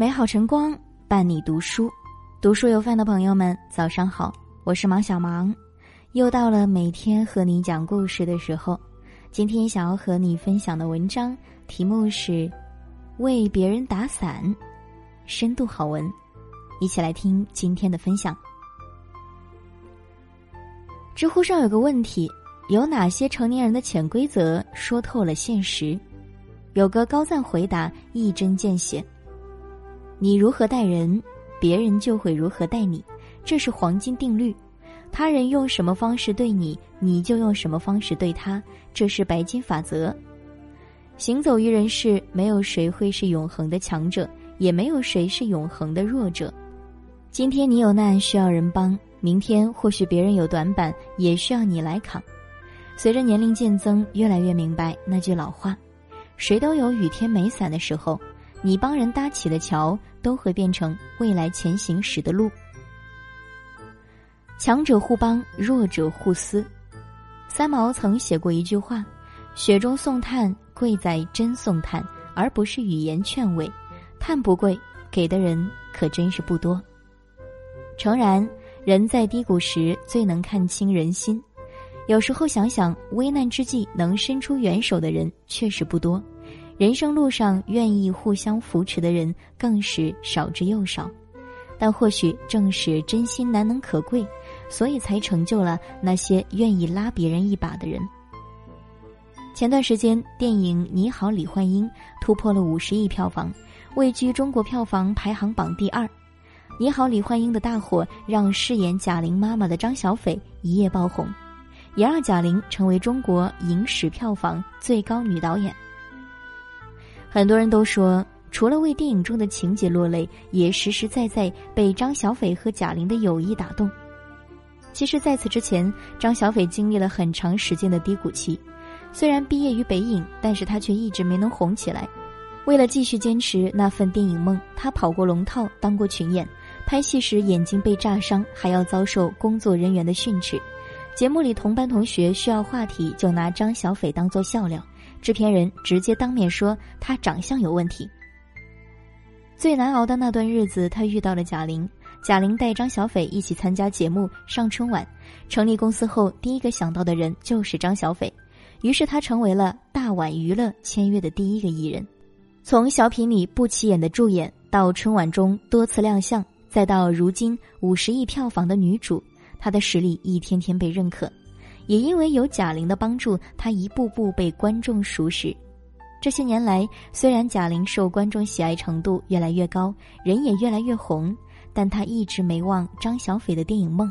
美好晨光伴你读书，读书有饭的朋友们，早上好，我是芒小芒，又到了每天和你讲故事的时候。今天想要和你分享的文章题目是《为别人打伞》，深度好文，一起来听今天的分享。知乎上有个问题：有哪些成年人的潜规则说透了现实？有个高赞回答一针见血。你如何待人，别人就会如何待你，这是黄金定律。他人用什么方式对你，你就用什么方式对他，这是白金法则。行走于人世，没有谁会是永恒的强者，也没有谁是永恒的弱者。今天你有难需要人帮，明天或许别人有短板也需要你来扛。随着年龄渐增，越来越明白那句老话：谁都有雨天没伞的时候。你帮人搭起的桥，都会变成未来前行时的路。强者互帮，弱者互撕。三毛曾写过一句话：“雪中送炭，贵在真送炭，而不是语言劝慰。炭不贵，给的人可真是不多。”诚然，人在低谷时最能看清人心。有时候想想，危难之际能伸出援手的人确实不多。人生路上，愿意互相扶持的人更是少之又少，但或许正是真心难能可贵，所以才成就了那些愿意拉别人一把的人。前段时间，电影《你好，李焕英》突破了五十亿票房，位居中国票房排行榜第二。《你好，李焕英》的大火让饰演贾玲妈妈的张小斐一夜爆红，也让贾玲成为中国影史票房最高女导演。很多人都说，除了为电影中的情节落泪，也实实在在被张小斐和贾玲的友谊打动。其实，在此之前，张小斐经历了很长时间的低谷期。虽然毕业于北影，但是他却一直没能红起来。为了继续坚持那份电影梦，他跑过龙套，当过群演，拍戏时眼睛被炸伤，还要遭受工作人员的训斥。节目里同班同学需要话题，就拿张小斐当做笑料。制片人直接当面说他长相有问题。最难熬的那段日子，他遇到了贾玲。贾玲带张小斐一起参加节目上春晚。成立公司后，第一个想到的人就是张小斐，于是他成为了大碗娱乐签约的第一个艺人。从小品里不起眼的助演，到春晚中多次亮相，再到如今五十亿票房的女主，她的实力一天天被认可。也因为有贾玲的帮助，她一步步被观众熟识。这些年来，虽然贾玲受观众喜爱程度越来越高，人也越来越红，但她一直没忘张小斐的电影梦。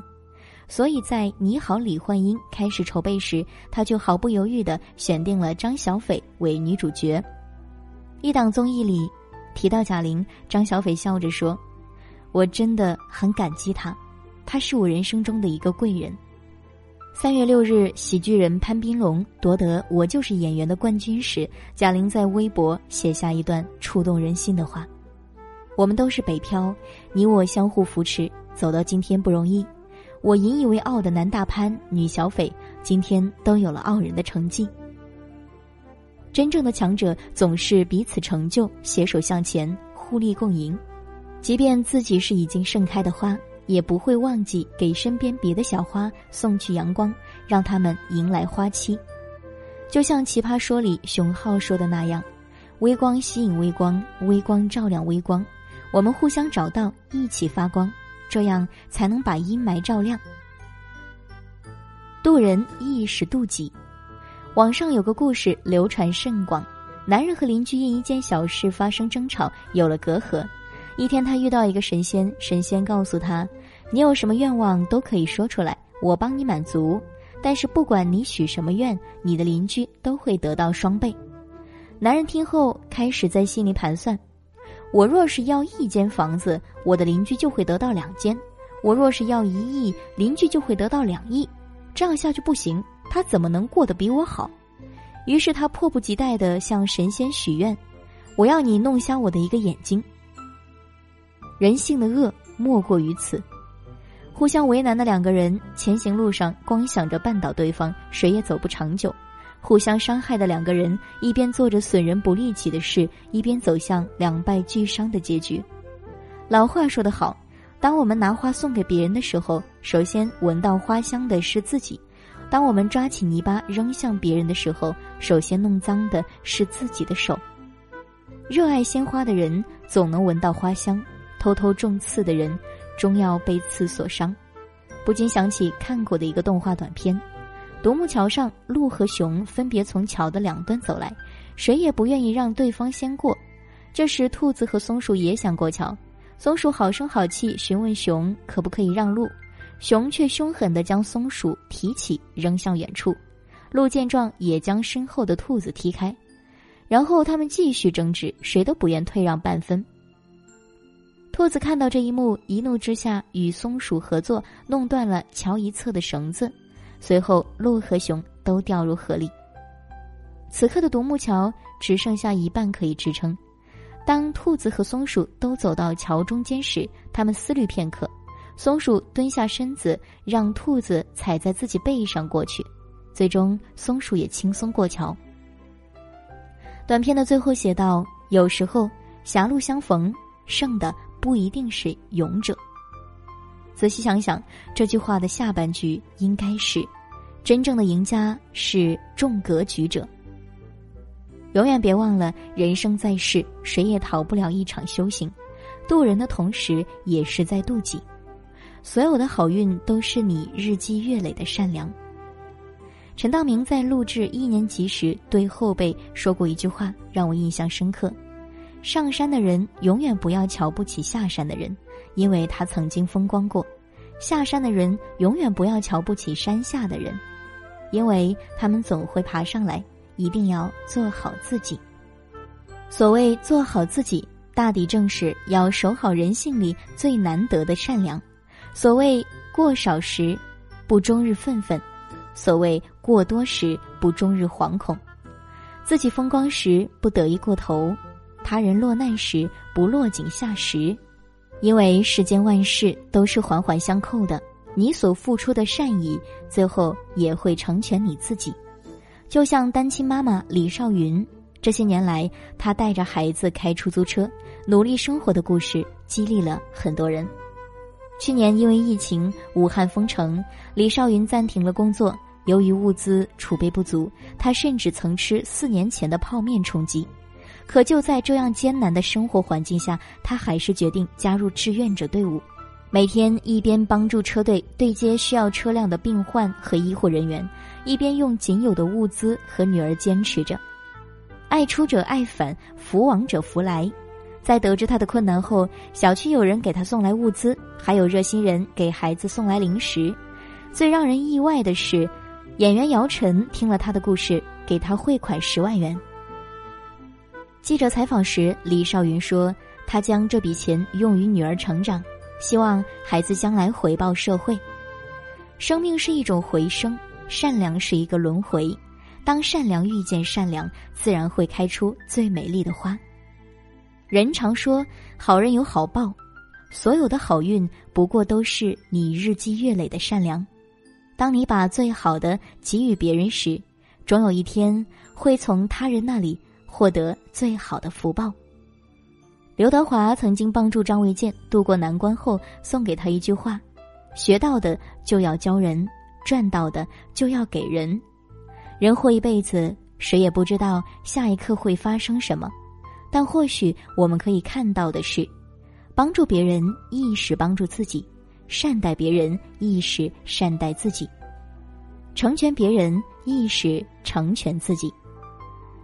所以在《你好，李焕英》开始筹备时，她就毫不犹豫地选定了张小斐为女主角。一档综艺里提到贾玲，张小斐笑着说：“我真的很感激她，她是我人生中的一个贵人。”三月六日，喜剧人潘斌龙夺得《我就是演员》的冠军时，贾玲在微博写下一段触动人心的话：“我们都是北漂，你我相互扶持，走到今天不容易。我引以为傲的男大潘、女小斐，今天都有了傲人的成绩。真正的强者总是彼此成就，携手向前，互利共赢。即便自己是已经盛开的花。”也不会忘记给身边别的小花送去阳光，让它们迎来花期。就像《奇葩说》里熊浩说的那样：“微光吸引微光，微光照亮微光，我们互相找到，一起发光，这样才能把阴霾照亮。”渡人亦是渡己。网上有个故事流传甚广：男人和邻居因一件小事发生争吵，有了隔阂。一天，他遇到一个神仙，神仙告诉他：“你有什么愿望都可以说出来，我帮你满足。但是不管你许什么愿，你的邻居都会得到双倍。”男人听后开始在心里盘算：“我若是要一间房子，我的邻居就会得到两间；我若是要一亿，邻居就会得到两亿。这样下去不行，他怎么能过得比我好？”于是他迫不及待地向神仙许愿：“我要你弄瞎我的一个眼睛。”人性的恶莫过于此，互相为难的两个人，前行路上光想着绊倒对方，谁也走不长久；互相伤害的两个人，一边做着损人不利己的事，一边走向两败俱伤的结局。老话说得好，当我们拿花送给别人的时候，首先闻到花香的是自己；当我们抓起泥巴扔向别人的时候，首先弄脏的是自己的手。热爱鲜花的人总能闻到花香，偷偷种刺的人终要被刺所伤。不禁想起看过的一个动画短片：独木桥上，鹿和熊分别从桥的两端走来，谁也不愿意让对方先过。这时，兔子和松鼠也想过桥。松鼠好声好气询问熊可不可以让路，熊却凶狠地将松鼠提起扔向远处。鹿见状也将身后的兔子踢开，然后他们继续争执，谁都不愿退让半分。兔子看到这一幕，一怒之下与松鼠合作，弄断了桥一侧的绳子。随后，鹿和熊都掉入河里。此刻的独木桥只剩下一半可以支撑。当兔子和松鼠都走到桥中间时，他们思虑片刻。松鼠蹲下身子，让兔子踩在自己背上过去。最终，松鼠也轻松过桥。短片的最后写道：“有时候，狭路相逢，胜的。”不一定是勇者。仔细想想，这句话的下半句应该是：真正的赢家是重格局者。永远别忘了，人生在世，谁也逃不了一场修行。渡人的同时，也是在渡己。所有的好运都是你日积月累的善良。陈道明在录制一年级时对后辈说过一句话，让我印象深刻。上山的人永远不要瞧不起下山的人，因为他曾经风光过；下山的人永远不要瞧不起山下的人，因为他们总会爬上来。一定要做好自己。所谓做好自己，大抵正是要守好人性里最难得的善良。所谓过少时，不终日愤愤；所谓过多时，不终日惶恐。自己风光时，不得意过头。他人落难时不落井下石，因为世间万事都是环环相扣的。你所付出的善意，最后也会成全你自己。就像单亲妈妈李少云，这些年来她带着孩子开出租车，努力生活的故事，激励了很多人。去年因为疫情，武汉封城，李少云暂停了工作。由于物资储备不足，他甚至曾吃四年前的泡面充饥。可就在这样艰难的生活环境下，他还是决定加入志愿者队伍，每天一边帮助车队对接需要车辆的病患和医护人员，一边用仅有的物资和女儿坚持着。爱出者爱返，福往者福来。在得知他的困难后，小区有人给他送来物资，还有热心人给孩子送来零食。最让人意外的是，演员姚晨听了他的故事，给他汇款十万元。记者采访时，李少云说：“他将这笔钱用于女儿成长，希望孩子将来回报社会。生命是一种回声，善良是一个轮回。当善良遇见善良，自然会开出最美丽的花。人常说，好人有好报，所有的好运不过都是你日积月累的善良。当你把最好的给予别人时，总有一天会从他人那里。”获得最好的福报。刘德华曾经帮助张卫健渡过难关后，送给他一句话：“学到的就要教人，赚到的就要给人。人活一辈子，谁也不知道下一刻会发生什么，但或许我们可以看到的是，帮助别人亦是帮助自己，善待别人亦是善待自己，成全别人亦是成全自己。”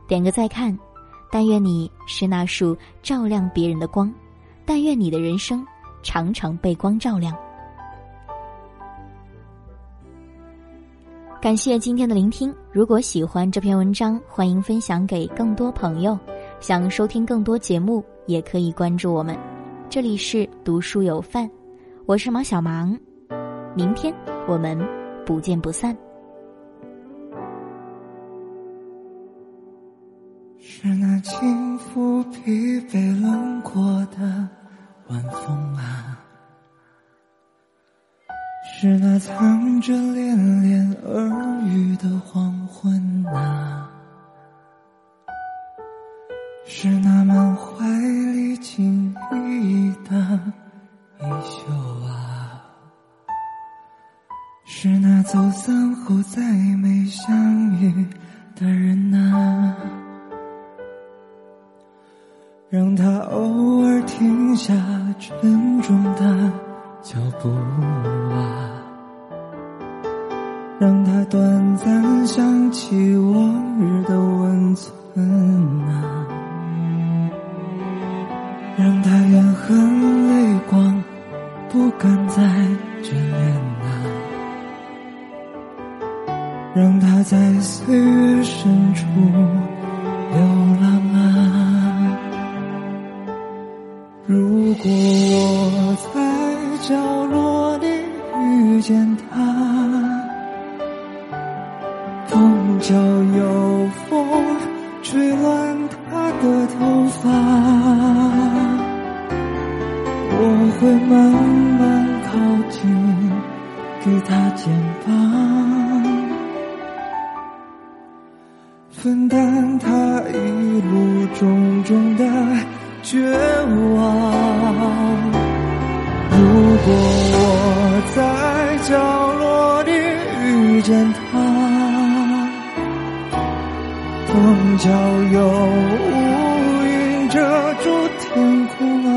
点个再看，但愿你是那束照亮别人的光，但愿你的人生常常被光照亮。感谢今天的聆听，如果喜欢这篇文章，欢迎分享给更多朋友。想收听更多节目，也可以关注我们。这里是读书有范，我是毛小芒，明天我们不见不散。被冷过的晚风啊，是那藏着恋恋耳语的黄昏啊，是那满怀离情依依的衣袖啊，是那走散后再没相遇的人啊。让他偶尔停下沉重的脚步啊，让他短暂想起往日的温存啊，让他怨恨泪光不敢再眷恋啊。让他在岁月深处风就有风吹乱他的头发，我会慢慢靠近，给他肩膀。分担他一路种种的绝望。如果我在角落里遇见他，风角有乌云遮住天空啊，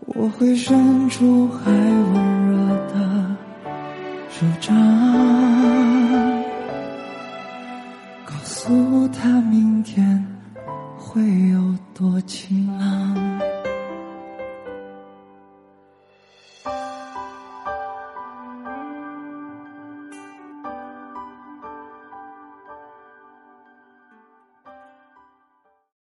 我会伸出还温热的手掌。告诉他明天会有多晴朗。